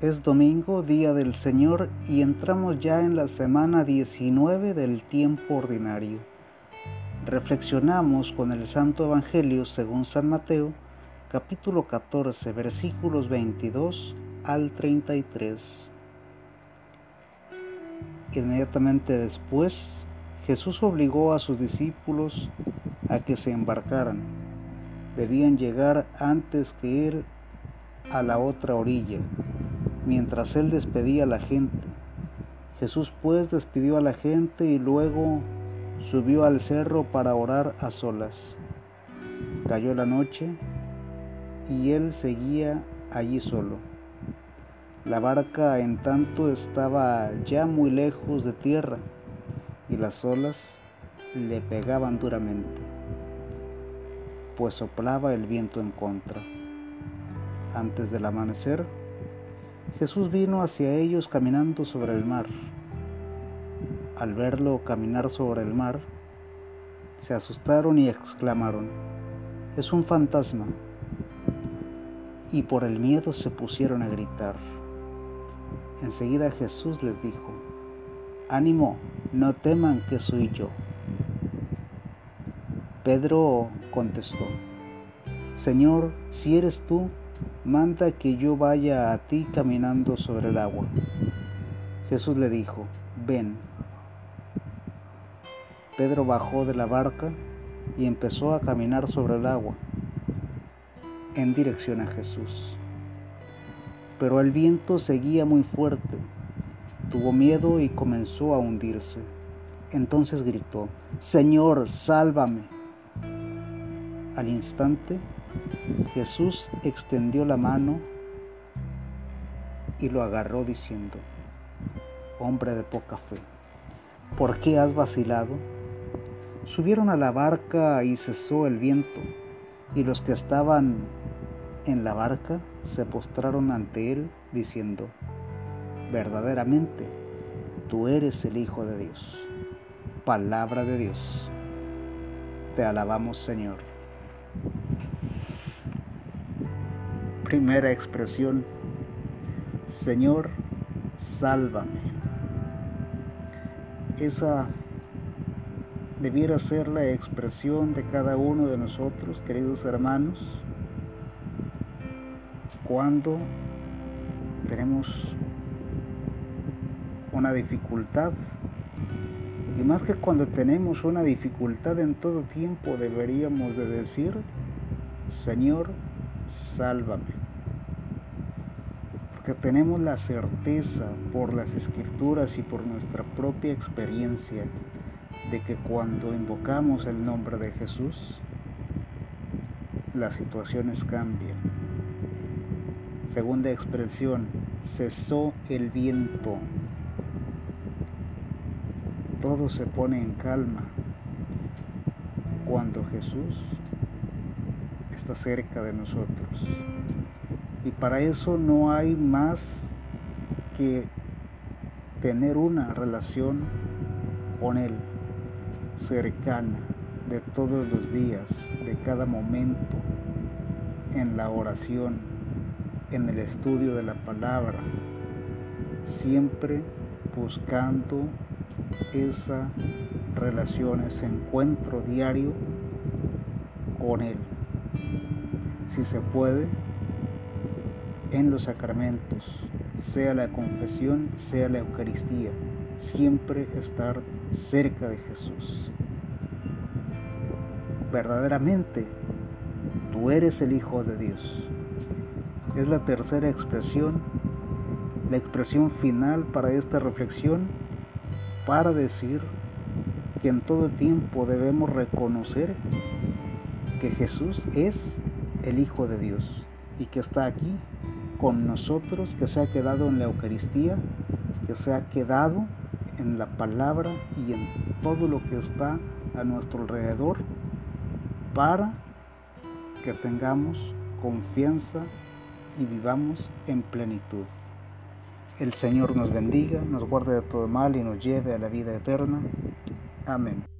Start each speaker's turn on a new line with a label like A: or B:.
A: Es domingo, día del Señor, y entramos ya en la semana 19 del tiempo ordinario. Reflexionamos con el Santo Evangelio según San Mateo, capítulo 14, versículos 22 al 33. Inmediatamente después, Jesús obligó a sus discípulos a que se embarcaran. Debían llegar antes que Él a la otra orilla mientras él despedía a la gente. Jesús pues despidió a la gente y luego subió al cerro para orar a solas. Cayó la noche y él seguía allí solo. La barca en tanto estaba ya muy lejos de tierra y las olas le pegaban duramente, pues soplaba el viento en contra. Antes del amanecer, Jesús vino hacia ellos caminando sobre el mar. Al verlo caminar sobre el mar, se asustaron y exclamaron, es un fantasma. Y por el miedo se pusieron a gritar. Enseguida Jesús les dijo, ánimo, no teman que soy yo. Pedro contestó, Señor, si eres tú, manda que yo vaya a ti caminando sobre el agua. Jesús le dijo, ven. Pedro bajó de la barca y empezó a caminar sobre el agua en dirección a Jesús. Pero el viento seguía muy fuerte. Tuvo miedo y comenzó a hundirse. Entonces gritó, Señor, sálvame. Al instante Jesús extendió la mano y lo agarró diciendo, hombre de poca fe, ¿por qué has vacilado? Subieron a la barca y cesó el viento, y los que estaban en la barca se postraron ante él diciendo, verdaderamente, tú eres el Hijo de Dios. Palabra de Dios. Te alabamos Señor. Primera expresión, Señor, sálvame. Esa debiera ser la expresión de cada uno de nosotros, queridos hermanos, cuando tenemos una dificultad. Y más que cuando tenemos una dificultad en todo tiempo deberíamos de decir, Señor, sálvame que tenemos la certeza por las escrituras y por nuestra propia experiencia de que cuando invocamos el nombre de Jesús, las situaciones cambian. Segunda expresión, cesó el viento. Todo se pone en calma cuando Jesús está cerca de nosotros. Y para eso no hay más que tener una relación con Él cercana de todos los días, de cada momento, en la oración, en el estudio de la palabra, siempre buscando esa relación, ese encuentro diario con Él. Si se puede, en los sacramentos, sea la confesión, sea la Eucaristía, siempre estar cerca de Jesús. Verdaderamente, tú eres el Hijo de Dios. Es la tercera expresión, la expresión final para esta reflexión, para decir que en todo tiempo debemos reconocer que Jesús es el Hijo de Dios y que está aquí con nosotros, que se ha quedado en la Eucaristía, que se ha quedado en la palabra y en todo lo que está a nuestro alrededor para que tengamos confianza y vivamos en plenitud. El Señor nos bendiga, nos guarde de todo mal y nos lleve a la vida eterna. Amén.